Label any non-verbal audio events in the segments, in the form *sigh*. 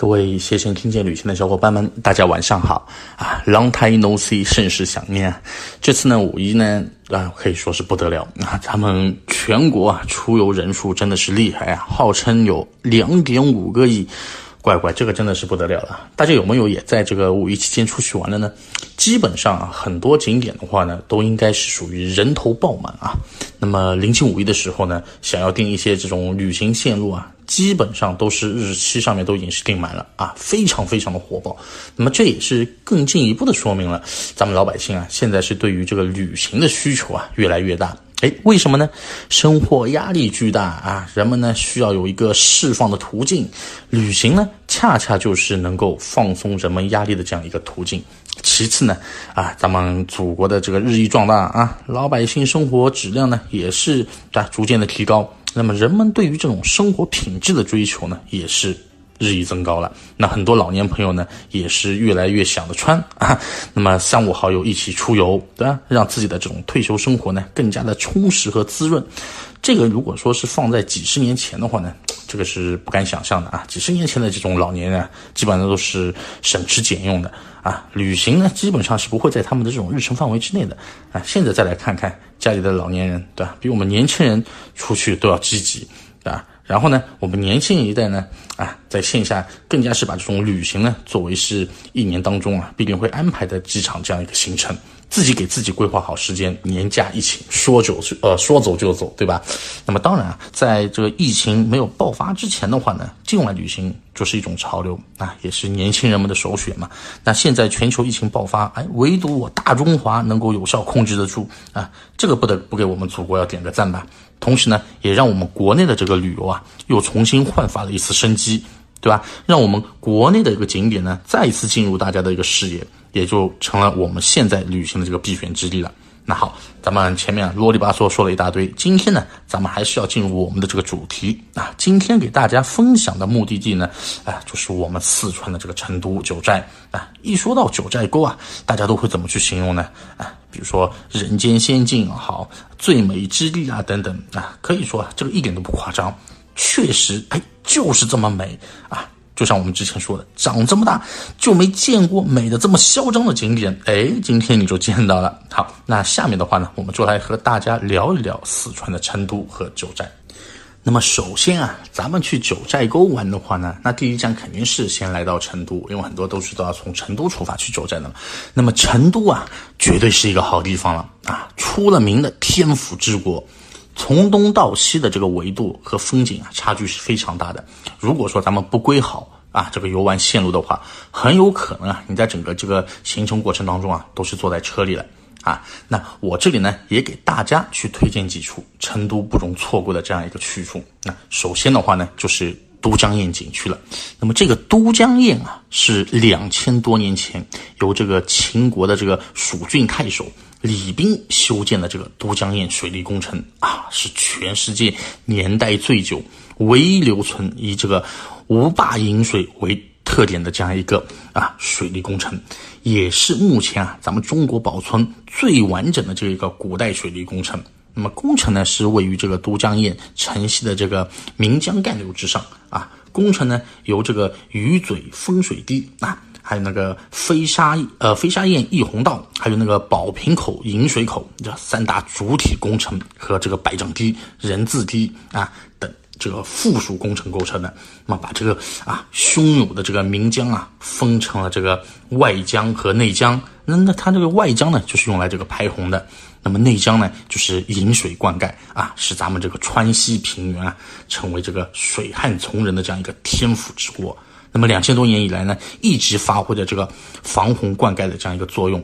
各位携程听见旅行的小伙伴们，大家晚上好啊！Long time no see，甚是想念。这次呢，五一呢啊，可以说是不得了啊！咱们全国啊出游人数真的是厉害啊，号称有两点五个亿。乖乖，这个真的是不得了了！大家有没有也在这个五一期间出去玩了呢？基本上啊，很多景点的话呢，都应该是属于人头爆满啊。那么临近五一的时候呢，想要订一些这种旅行线路啊，基本上都是日期上面都已经是订满了啊，非常非常的火爆。那么这也是更进一步的说明了，咱们老百姓啊，现在是对于这个旅行的需求啊，越来越大。哎，为什么呢？生活压力巨大啊，人们呢需要有一个释放的途径，旅行呢恰恰就是能够放松人们压力的这样一个途径。其次呢，啊，咱们祖国的这个日益壮大啊，老百姓生活质量呢也是啊逐渐的提高，那么人们对于这种生活品质的追求呢也是。日益增高了，那很多老年朋友呢，也是越来越想着穿啊。那么三五好友一起出游，对吧？让自己的这种退休生活呢，更加的充实和滋润。这个如果说是放在几十年前的话呢，这个是不敢想象的啊。几十年前的这种老年人，基本上都是省吃俭用的啊。旅行呢，基本上是不会在他们的这种日程范围之内的啊。现在再来看看家里的老年人，对吧？比我们年轻人出去都要积极，对吧？然后呢，我们年轻一代呢，啊，在线下更加是把这种旅行呢，作为是一年当中啊必定会安排的几场这样一个行程。自己给自己规划好时间，年假一请，说走就呃说走就走，对吧？那么当然啊，在这个疫情没有爆发之前的话呢，境外旅行就是一种潮流啊，也是年轻人们的首选嘛。那现在全球疫情爆发，哎，唯独我大中华能够有效控制得住啊，这个不得不给我们祖国要点个赞吧。同时呢，也让我们国内的这个旅游啊，又重新焕发了一次生机，对吧？让我们国内的一个景点呢，再一次进入大家的一个视野。也就成了我们现在旅行的这个必选之地了。那好，咱们前面啰里吧嗦说了一大堆，今天呢，咱们还是要进入我们的这个主题啊。今天给大家分享的目的地呢，啊，就是我们四川的这个成都九寨啊。一说到九寨沟啊，大家都会怎么去形容呢？啊，比如说人间仙境好，最美之地啊等等啊，可以说啊，这个一点都不夸张，确实，哎，就是这么美啊。就像我们之前说的，长这么大就没见过美的这么嚣张的景点。哎，今天你就见到了。好，那下面的话呢，我们就来和大家聊一聊四川的成都和九寨。那么首先啊，咱们去九寨沟玩的话呢，那第一站肯定是先来到成都，因为很多都是都要从成都出发去九寨的嘛。那么成都啊，绝对是一个好地方了啊，出了名的天府之国。从东到西的这个维度和风景啊，差距是非常大的。如果说咱们不规好啊这个游玩线路的话，很有可能啊，你在整个这个行程过程当中啊，都是坐在车里了啊。那我这里呢，也给大家去推荐几处成都不容错过的这样一个去处。那首先的话呢，就是都江堰景区了。那么这个都江堰啊，是两千多年前由这个秦国的这个蜀郡太守。李冰修建的这个都江堰水利工程啊，是全世界年代最久、唯一留存以这个无坝引水为特点的这样一个啊水利工程，也是目前啊咱们中国保存最完整的这一个古代水利工程。那么工程呢是位于这个都江堰城西的这个岷江干流之上啊，工程呢由这个鱼嘴分水堤啊。还有那个飞沙呃飞沙堰溢洪道，还有那个宝瓶口引水口这三大主体工程和这个百丈堤、人字堤啊等这个附属工程构成的。那么把这个啊汹涌的这个岷江啊分成了这个外江和内江。那那它这个外江呢就是用来这个排洪的，那么内江呢就是引水灌溉啊，使咱们这个川西平原啊成为这个水旱从人的这样一个天府之国。那么两千多年以来呢，一直发挥着这个防洪灌溉的这样一个作用。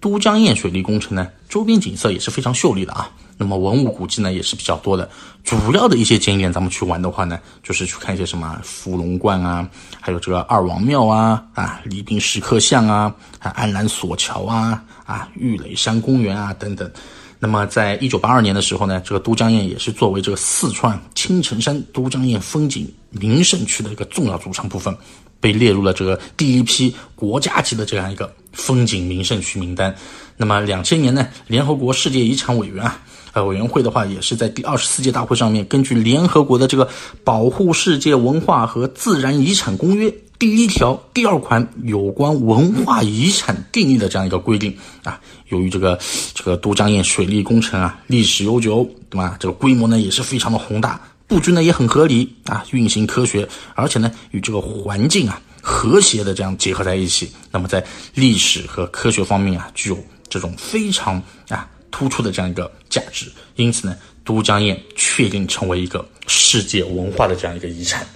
都江堰水利工程呢，周边景色也是非常秀丽的啊。那么文物古迹呢也是比较多的。主要的一些景点，咱们去玩的话呢，就是去看一些什么伏龙观啊，还有这个二王庙啊，啊礼宾石刻像啊，啊安澜索桥啊，啊玉垒山公园啊等等。那么，在一九八二年的时候呢，这个都江堰也是作为这个四川青城山都江堰风景名胜区的一个重要组成部分，被列入了这个第一批国家级的这样一个风景名胜区名单。那么，两千年呢，联合国世界遗产委员啊，呃委员会的话，也是在第二十四届大会上面，根据联合国的这个保护世界文化和自然遗产公约。第一条第二款有关文化遗产定义的这样一个规定啊。由于这个这个都江堰水利工程啊，历史悠久，对吧？这个规模呢也是非常的宏大，布局呢也很合理啊，运行科学，而且呢与这个环境啊和谐的这样结合在一起。那么在历史和科学方面啊，具有这种非常啊突出的这样一个价值。因此呢，都江堰确定成为一个世界文化的这样一个遗产。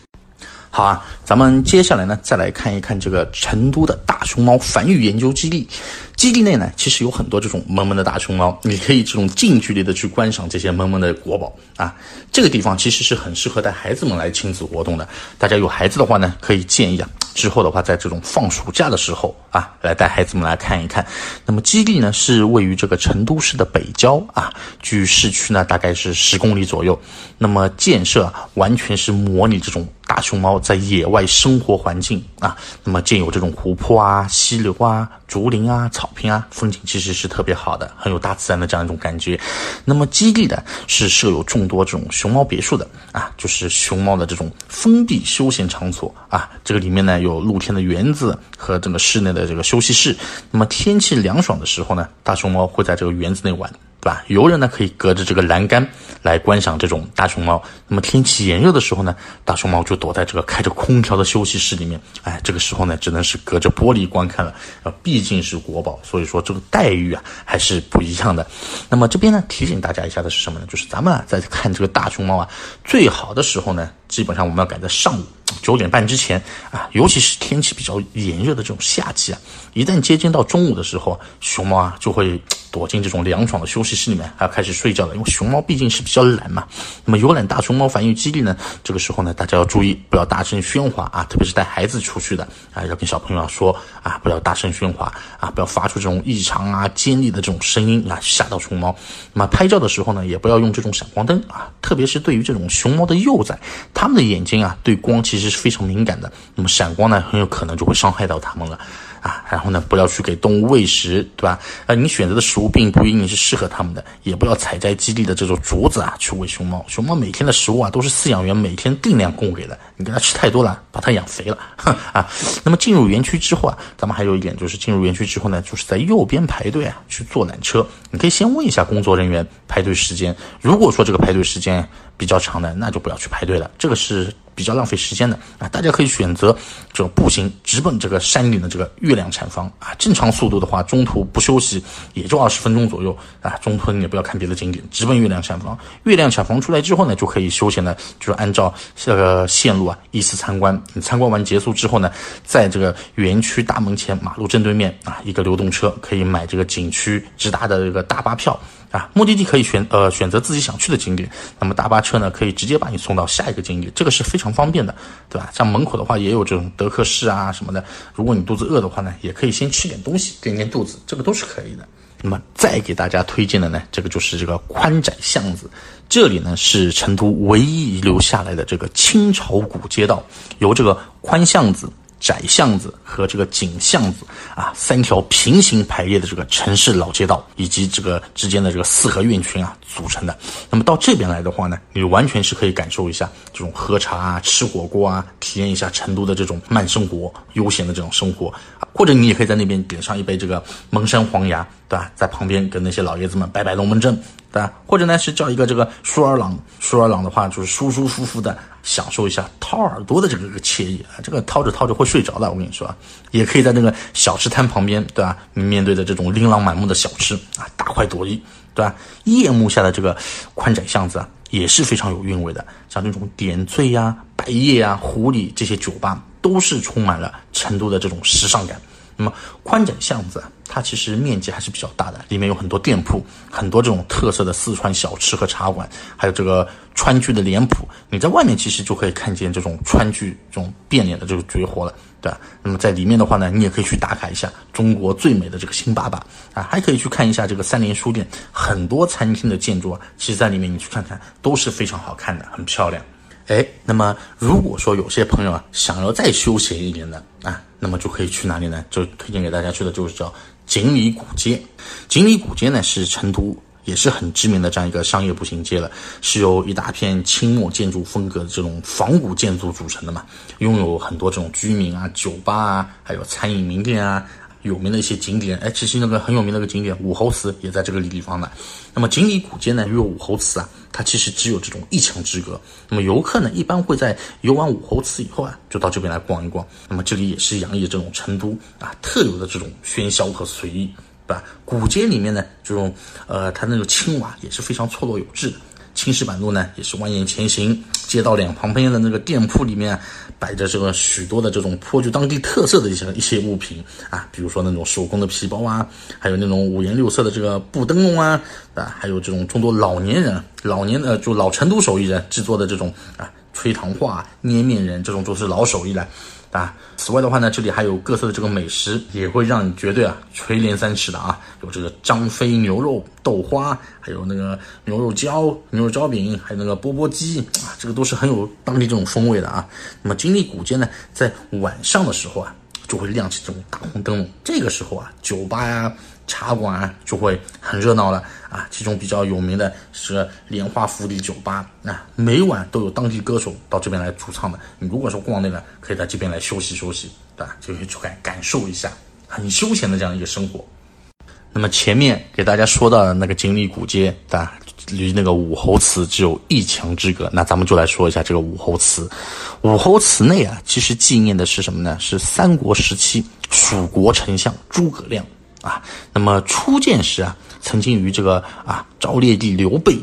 好啊，咱们接下来呢，再来看一看这个成都的大熊猫繁育研究基地。基地内呢，其实有很多这种萌萌的大熊猫，你可以这种近距离的去观赏这些萌萌的国宝啊。这个地方其实是很适合带孩子们来亲子活动的。大家有孩子的话呢，可以建议啊，之后的话在这种放暑假的时候啊，来带孩子们来看一看。那么基地呢，是位于这个成都市的北郊啊，距市区呢大概是十公里左右。那么建设完全是模拟这种。大熊猫在野外生活环境啊，那么建有这种湖泊啊、溪流啊、竹林啊、草坪啊，风景其实是特别好的，很有大自然的这样一种感觉。那么基地呢，是设有众多这种熊猫别墅的啊，就是熊猫的这种封闭休闲场所啊。这个里面呢有露天的园子和这个室内的这个休息室。那么天气凉爽的时候呢，大熊猫会在这个园子内玩。对吧？游人呢可以隔着这个栏杆来观赏这种大熊猫。那么天气炎热的时候呢，大熊猫就躲在这个开着空调的休息室里面。哎，这个时候呢，只能是隔着玻璃观看了。啊，毕竟是国宝，所以说这个待遇啊还是不一样的。那么这边呢，提醒大家一下的是什么呢？就是咱们啊在看这个大熊猫啊，最好的时候呢，基本上我们要赶在上午九点半之前啊，尤其是天气比较炎热的这种夏季啊，一旦接近到中午的时候，熊猫啊就会。躲进这种凉爽的休息室里面，还要开始睡觉了。因为熊猫毕竟是比较懒嘛。那么游览大熊猫繁育基地呢，这个时候呢，大家要注意，不要大声喧哗啊，特别是带孩子出去的啊，要跟小朋友说啊，不要大声喧哗啊，不要发出这种异常啊、尖利的这种声音啊，吓到熊猫。那么拍照的时候呢，也不要用这种闪光灯啊，特别是对于这种熊猫的幼崽，它们的眼睛啊，对光其其实是非常敏感的。那么闪光呢，很有可能就会伤害到它们了。啊，然后呢，不要去给动物喂食，对吧？呃，你选择的食物并不一定是适合它们的，也不要采摘基地的这种竹子啊去喂熊猫。熊猫每天的食物啊都是饲养员每天定量供给的，你给它吃太多了，把它养肥了 *laughs* 啊。那么进入园区之后啊，咱们还有一点就是进入园区之后呢，就是在右边排队啊去坐缆车。你可以先问一下工作人员排队时间，如果说这个排队时间比较长的，那就不要去排队了，这个是。比较浪费时间的啊，大家可以选择这个步行直奔这个山顶的这个月亮产房啊。正常速度的话，中途不休息也就二十分钟左右啊。中途你也不要看别的景点，直奔月亮产房。月亮产房出来之后呢，就可以休闲的，就是按照这个线路啊依次参观。你参观完结束之后呢，在这个园区大门前马路正对面啊，一个流动车可以买这个景区直达的这个大巴票。啊，目的地可以选呃选择自己想去的景点，那么大巴车呢可以直接把你送到下一个景点，这个是非常方便的，对吧？像门口的话也有这种德克士啊什么的，如果你肚子饿的话呢，也可以先吃点东西垫垫肚子，这个都是可以的。那么再给大家推荐的呢，这个就是这个宽窄巷子，这里呢是成都唯一遗留下来的这个清朝古街道，由这个宽巷子。窄巷子和这个井巷子啊，三条平行排列的这个城市老街道，以及这个之间的这个四合院群啊组成的。那么到这边来的话呢，你完全是可以感受一下这种喝茶啊、吃火锅啊，体验一下成都的这种慢生活、悠闲的这种生活啊。或者你也可以在那边点上一杯这个蒙山黄芽，对吧？在旁边跟那些老爷子们摆摆龙门阵，对吧？或者呢是叫一个这个舒尔朗，舒尔朗的话就是舒舒服服的。享受一下掏耳朵的这个个惬意啊，这个掏着掏着会睡着的。我跟你说啊，也可以在那个小吃摊旁边，对吧？面对着这种琳琅满目的小吃啊，大快朵颐，对吧？夜幕下的这个宽窄巷子啊，也是非常有韵味的。像那种点缀呀、白叶呀、狐狸这些酒吧，都是充满了成都的这种时尚感。那么宽窄巷子，它其实面积还是比较大的，里面有很多店铺，很多这种特色的四川小吃和茶馆，还有这个川剧的脸谱。你在外面其实就可以看见这种川剧这种变脸的这个绝活了，对吧？那么在里面的话呢，你也可以去打卡一下中国最美的这个新爸爸啊，还可以去看一下这个三联书店，很多餐厅的建筑啊，其实在里面你去看看都是非常好看的，很漂亮。哎，那么如果说有些朋友啊想要再休闲一点的啊，那么就可以去哪里呢？就推荐给大家去的就是叫锦里古街。锦里古街呢是成都也是很知名的这样一个商业步行街了，是由一大片清末建筑风格的这种仿古建筑组成的嘛，拥有很多这种居民啊、酒吧啊，还有餐饮名店啊。有名的一些景点，哎，其实那个很有名的一个景点武侯祠也在这个地方呢。那么锦里古街呢，与武侯祠啊，它其实只有这种一墙之隔。那么游客呢，一般会在游完武侯祠以后啊，就到这边来逛一逛。那么这里也是洋溢这种成都啊特有的这种喧嚣和随意，对吧？古街里面呢，这种呃，它那个青瓦也是非常错落有致的。青石板路呢，也是蜿蜒前行，街道两旁边的那个店铺里面摆着这个许多的这种颇具当地特色的一些一些物品啊，比如说那种手工的皮包啊，还有那种五颜六色的这个布灯笼啊，啊，还有这种众多老年人、老年的就老成都手艺人制作的这种啊吹糖画、捏面人，这种都是老手艺了。啊，此外的话呢，这里还有各色的这个美食，也会让你绝对啊垂涎三尺的啊。有这个张飞牛肉豆花，还有那个牛肉焦、牛肉焦饼，还有那个钵钵鸡啊，这个都是很有当地这种风味的啊。那么金利古街呢，在晚上的时候啊，就会亮起这种大红灯笼，这个时候啊，酒吧呀。茶馆就会很热闹了啊！其中比较有名的是莲花福地酒吧啊，每晚都有当地歌手到这边来驻唱的。你如果说逛累了，可以在这边来休息休息，对吧？就可以去感感受一下很休闲的这样一个生活。那么前面给大家说到的那个锦里古街，对吧？离那个武侯祠只有一墙之隔。那咱们就来说一下这个武侯祠。武侯祠内啊，其实纪念的是什么呢？是三国时期蜀国丞相诸葛亮。啊，那么初建时啊，曾经与这个啊昭烈帝刘备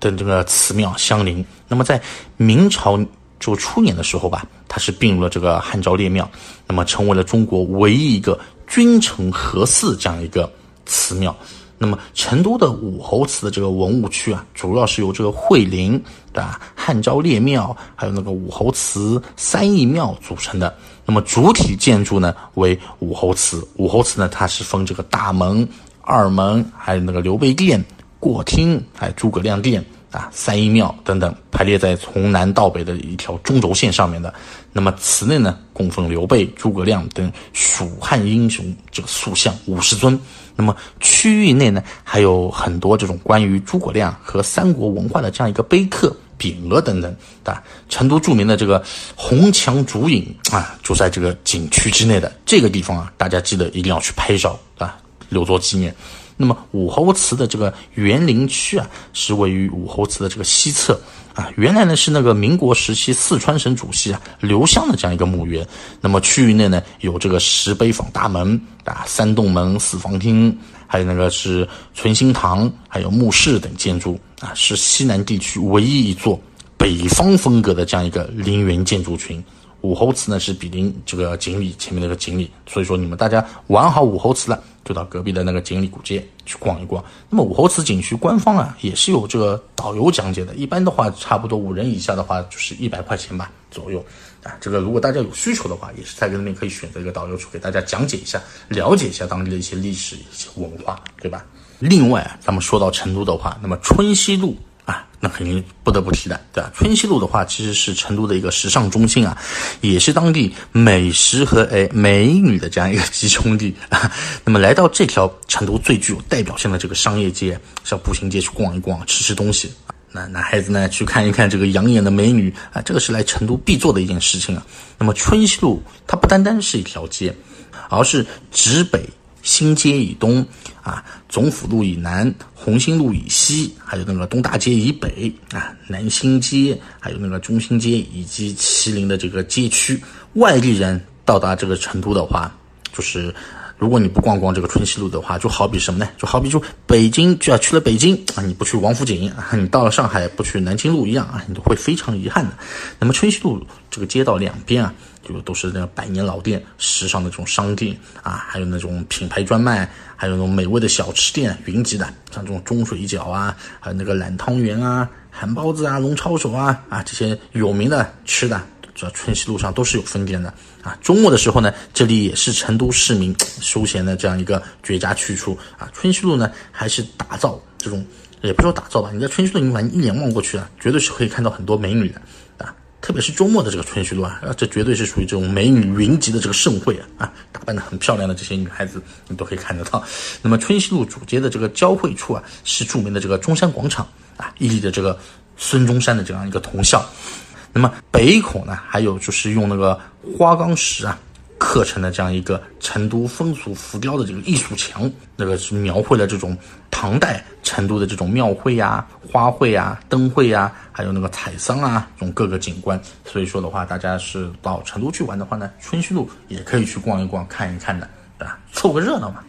的这个祠庙相邻。那么在明朝就初年的时候吧，它是并入了这个汉昭烈庙，那么成为了中国唯一一个君臣合祀这样一个祠庙。那么成都的武侯祠的这个文物区啊，主要是由这个惠陵的汉昭烈庙，还有那个武侯祠三义庙组成的。那么主体建筑呢为武侯祠，武侯祠呢它是分这个大门、二门，还有那个刘备殿、过厅，还有诸葛亮殿啊、三义庙等等，排列在从南到北的一条中轴线上面的。那么祠内呢供奉刘备、诸葛亮等蜀汉英雄这个塑像五十尊。那么区域内呢还有很多这种关于诸葛亮和三国文化的这样一个碑刻。匾额等等啊，成都著名的这个红墙竹影啊，就在这个景区之内的这个地方啊，大家记得一定要去拍照啊，留作纪念。那么武侯祠的这个园林区啊，是位于武侯祠的这个西侧啊，原来呢是那个民国时期四川省主席啊刘湘的这样一个墓园。那么区域内呢有这个石碑坊大门啊、三洞门、四房厅。还有那个是存心堂，还有墓室等建筑啊，是西南地区唯一一座北方风格的这样一个陵园建筑群。武侯祠呢是比邻这个锦里前面那个锦里，所以说你们大家玩好武侯祠了，就到隔壁的那个锦里古街去逛一逛。那么武侯祠景区官方啊也是有这个导游讲解的，一般的话差不多五人以下的话就是一百块钱吧左右啊。这个如果大家有需求的话，也是在那边可以选择一个导游去给大家讲解一下，了解一下当地的一些历史、一些文化，对吧？另外啊，咱们说到成都的话，那么春熙路。啊，那肯定不得不提的，对吧？春熙路的话，其实是成都的一个时尚中心啊，也是当地美食和哎美女的这样一个集中地啊。*laughs* 那么来到这条成都最具有代表性的这个商业街，是要步行街去逛一逛，吃吃东西。那男孩子呢，去看一看这个养眼的美女啊，这个是来成都必做的一件事情啊。那么春熙路它不单单是一条街，而是直北。新街以东，啊，总府路以南，红星路以西，还有那个东大街以北，啊，南新街，还有那个中心街以及麒麟的这个街区，外地人到达这个成都的话，就是。如果你不逛逛这个春熙路的话，就好比什么呢？就好比说北京就要去了北京啊，你不去王府井啊，你到了上海不去南京路一样啊，你都会非常遗憾的。那么春熙路这个街道两边啊，就都是那个百年老店、时尚的这种商店啊，还有那种品牌专卖，还有那种美味的小吃店云集的，像这种钟水饺啊，还有那个懒汤圆啊、韩包子啊、龙抄手啊啊这些有名的吃的。春熙路上都是有分店的啊。周末的时候呢，这里也是成都市民休闲的这样一个绝佳去处啊。春熙路呢，还是打造这种，也不说打造吧，你在春熙路你反正一眼望过去啊，绝对是可以看到很多美女的啊。特别是周末的这个春熙路啊，这绝对是属于这种美女云集的这个盛会啊啊，打扮的很漂亮的这些女孩子你都可以看得到。那么春熙路主街的这个交汇处啊，是著名的这个中山广场啊，屹立着这个孙中山的这样一个铜像。那么北口呢，还有就是用那个花岗石啊。刻成的这样一个成都风俗浮雕的这个艺术墙，那个是描绘了这种唐代成都的这种庙会呀、花卉呀、灯会呀，还有那个采桑啊这种各个景观。所以说的话，大家是到成都去玩的话呢，春熙路也可以去逛一逛、看一看的，对吧？凑个热闹嘛。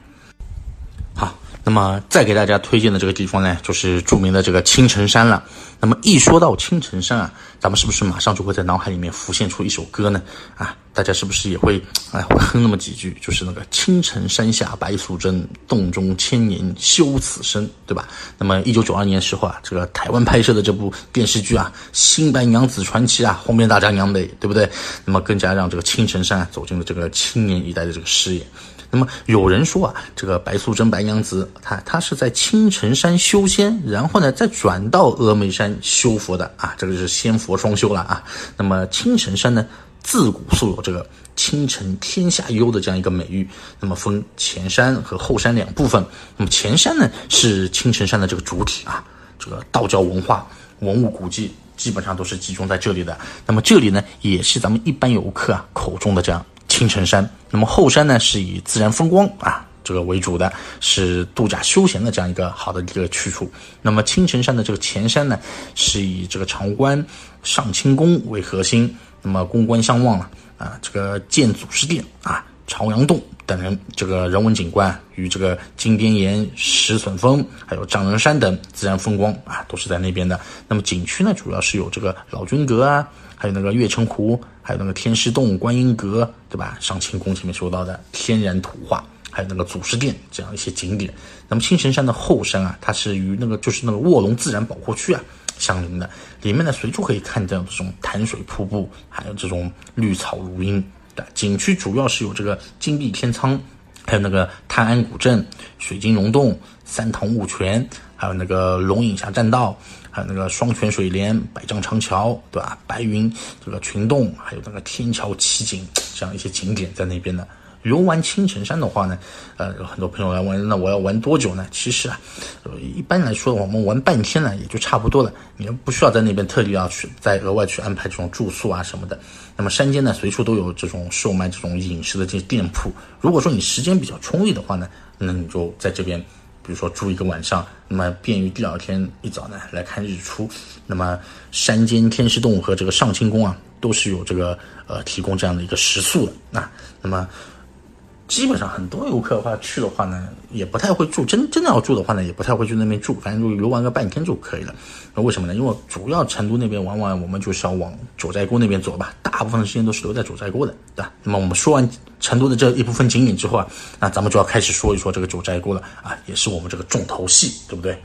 那么再给大家推荐的这个地方呢，就是著名的这个青城山了。那么一说到青城山啊，咱们是不是马上就会在脑海里面浮现出一首歌呢？啊，大家是不是也会哎会哼那么几句？就是那个青城山下白素贞，洞中千年修此身，对吧？那么一九九二年时候啊，这个台湾拍摄的这部电视剧啊，《新白娘子传奇》啊，红遍大江南北，对不对？那么更加让这个青城山走进了这个青年一代的这个视野。那么有人说啊，这个白素贞白娘子，她她是在青城山修仙，然后呢再转到峨眉山修佛的啊，这个是仙佛双修了啊。那么青城山呢，自古素有这个青城天下幽的这样一个美誉。那么分前山和后山两部分。那么前山呢是青城山的这个主体啊，这个道教文化、文物古迹基本上都是集中在这里的。那么这里呢也是咱们一般游客啊口中的这样。青城山，那么后山呢是以自然风光啊这个为主的，是度假休闲的这样一个好的一个去处。那么青城山的这个前山呢，是以这个长关上清宫为核心，那么宫观相望了啊，这个建祖师殿啊、朝阳洞等人这个人文景观与这个金边岩、石笋峰还有丈人山等自然风光啊，都是在那边的。那么景区呢，主要是有这个老君阁啊。还有那个月城湖，还有那个天师洞、观音阁，对吧？上清宫前面说到的天然图画，还有那个祖师殿这样一些景点。那么青城山的后山啊，它是与那个就是那个卧龙自然保护区啊相邻的，里面呢随处可以看到这种潭水瀑布，还有这种绿草如茵景区，主要是有这个金碧天仓，还有那个泰安古镇、水晶溶洞、三塘雾泉，还有那个龙影峡栈道。还有那个双泉水帘、百丈长桥，对吧？白云这个群洞，还有那个天桥奇景，这样一些景点在那边的。游玩青城山的话呢，呃，有很多朋友来玩，那我要玩多久呢？其实啊，呃，一般来说我们玩半天呢，也就差不多了。你不需要在那边特地要去再额外去安排这种住宿啊什么的。那么山间呢，随处都有这种售卖这种饮食的这些店铺。如果说你时间比较充裕的话呢，那你就在这边。比如说住一个晚上，那么便于第二天一早呢来看日出。那么山间天师洞和这个上清宫啊，都是有这个呃提供这样的一个食宿的。那那么。基本上很多游客的话去的话呢，也不太会住。真真的要住的话呢，也不太会去那边住，反正就游玩个半天就可以了。那为什么呢？因为主要成都那边往往，我们就是要往九寨沟那边走吧。大部分的时间都是留在九寨沟的，对吧？那么我们说完成都的这一部分景点之后啊，那咱们就要开始说一说这个九寨沟了啊，也是我们这个重头戏，对不对？